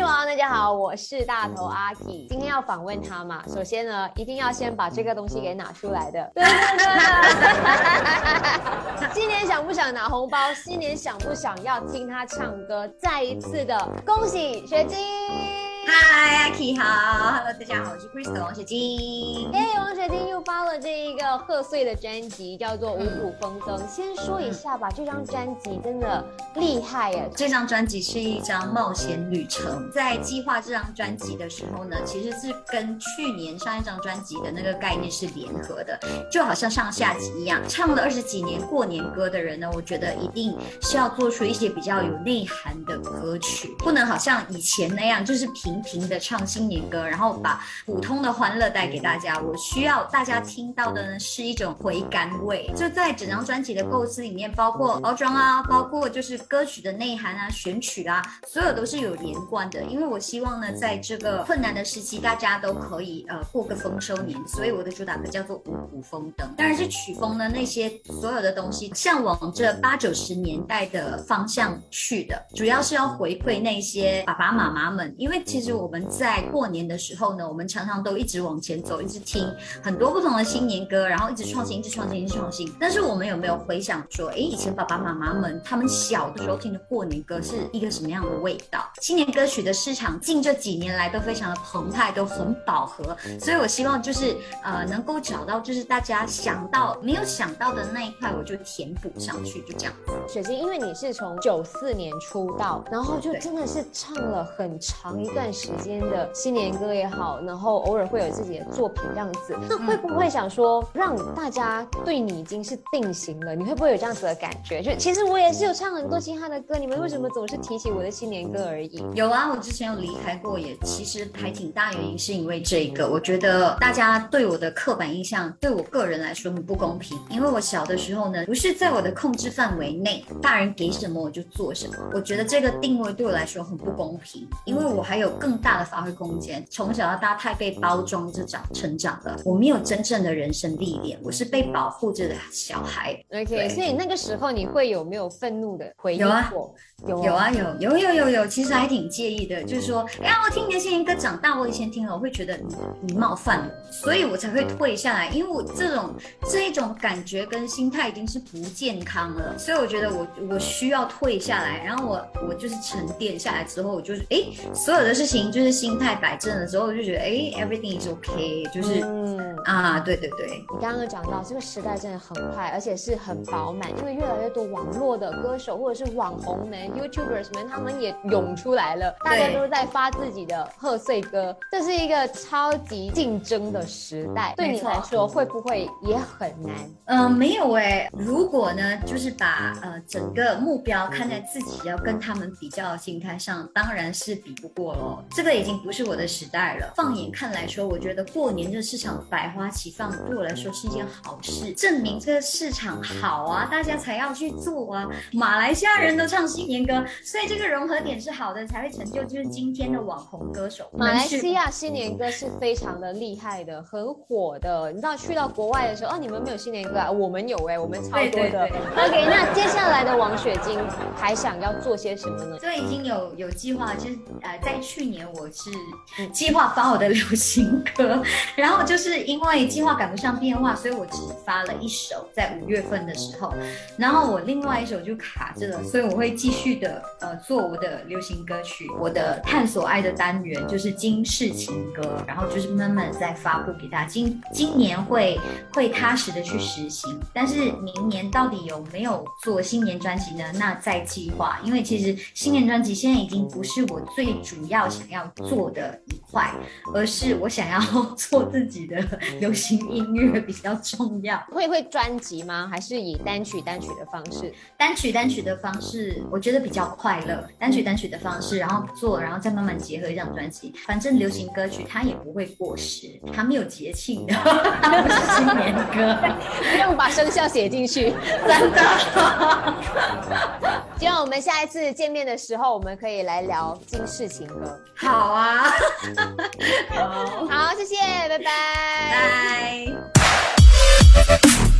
大家好，我是大头阿 K。今天要访问他嘛，首先呢，一定要先把这个东西给拿出来的。对对对。新年想不想拿红包？新年想不想要听他唱歌？再一次的恭喜学晶。嗨，阿 K 好，Hello，大家好，我是 Crystal 王雪晶。哎，王雪晶又发了这一个贺岁的专辑，叫做《五谷丰登》。先说一下吧，这张专辑真的厉害耶！这张专辑是一张冒险旅程。在计划这张专辑的时候呢，其实是跟去年上一张专辑的那个概念是联合的，就好像上下集一样。唱了二十几年过年歌的人呢，我觉得一定是要做出一些比较有内涵的歌曲，不能好像以前那样，就是平。频频的唱新年歌，然后把普通的欢乐带给大家。我需要大家听到的呢，是一种回甘味。就在整张专辑的构思里面，包括包装啊，包括就是歌曲的内涵啊、选曲啊，所有都是有连贯的。因为我希望呢，在这个困难的时期，大家都可以呃过个丰收年。所以我的主打歌叫做五谷丰登，当然是曲风呢那些所有的东西，向往这八九十年代的方向去的，主要是要回馈那些爸爸妈妈们，因为其实。其实我们在过年的时候呢，我们常常都一直往前走，一直听很多不同的新年歌，然后一直创新，一直创新，一直创新。但是我们有没有回想说，哎，以前爸爸妈妈们他们小的时候听的过年歌是一个什么样的味道？新年歌曲的市场近这几年来都非常的澎湃，都很饱和。所以我希望就是呃能够找到就是大家想到没有想到的那一块，我就填补上去，就这样子。雪晶，因为你是从九四年出道，然后就真的是唱了很长一段。时间的新年歌也好，然后偶尔会有自己的作品这样子，那会不会想说让大家对你已经是定型了？你会不会有这样子的感觉？就其实我也是有唱很多其他的歌，你们为什么总是提起我的新年歌而已？有啊，我之前有离开过，也其实还挺大原因是因为这个。我觉得大家对我的刻板印象，对我个人来说很不公平，因为我小的时候呢，不是在我的控制范围内，大人给什么我就做什么。我觉得这个定位对我来说很不公平，因为我还有。更大的发挥空间。从小到大太被包装着长成长了，我没有真正的人生历练，我是被保护着的小孩。OK，所以那个时候你会有没有愤怒的回忆？有啊，有有啊，有有有有有，其实还挺介意的。就是说，哎呀，我听你的新年歌长大，我以前听了，我会觉得你你冒犯了，所以我才会退下来。因为我这种这一种感觉跟心态已经是不健康了，所以我觉得我我需要退下来，然后我我就是沉淀下来之后，我就是哎，所有的事情。就是心态摆正了之后，就觉得哎，everything is okay，就是嗯啊，对对对。你刚刚讲到这个时代真的很快，而且是很饱满，因为越来越多网络的歌手或者是网红们、YouTubers 们，他们也涌出来了，大家都在发自己的贺岁歌，这是一个超级竞争的时代。对你来说会不会也很难？嗯，没有哎。如果呢，就是把呃整个目标看在自己要跟他们比较的心态上，当然是比不过喽。这个已经不是我的时代了。放眼看来说，我觉得过年这市场百花齐放，对我来说是一件好事，证明这个市场好啊，大家才要去做啊。马来西亚人都唱新年歌，所以这个融合点是好的，才会成就就是今天的网红歌手。马来西亚新年歌是非常的厉害的，很火的。你知道去到国外的时候，哦，你们没有新年歌啊？我们有哎，我们超多的。OK，那接下来的王雪晶还想要做些什么呢？所以已经有有计划，就是呃，在去年。我是计划发我的流行歌，然后就是因为计划赶不上变化，所以我只发了一首，在五月份的时候，然后我另外一首就卡着了，所以我会继续的做我的流行歌曲，我的探索爱的单元就是金世情歌，然后就是慢慢再发布给大家。今今年会会踏实的去实行，但是明年到底有没有做新年专辑呢？那在计划，因为其实新年专辑现在已经不是我最主要想。要做的一块，而是我想要 做自己的流行音乐比较重要。会会专辑吗？还是以单曲单曲的方式？单曲单曲的方式，我觉得比较快乐。单曲单曲的方式，然后做，然后再慢慢结合一张专辑。反正流行歌曲它也不会过时，它没有节庆的，它不是新年歌，不用把生肖写进去，真的。希望我们下一次见面的时候，我们可以来聊金世情歌。好啊，好，好，谢谢，拜拜，拜。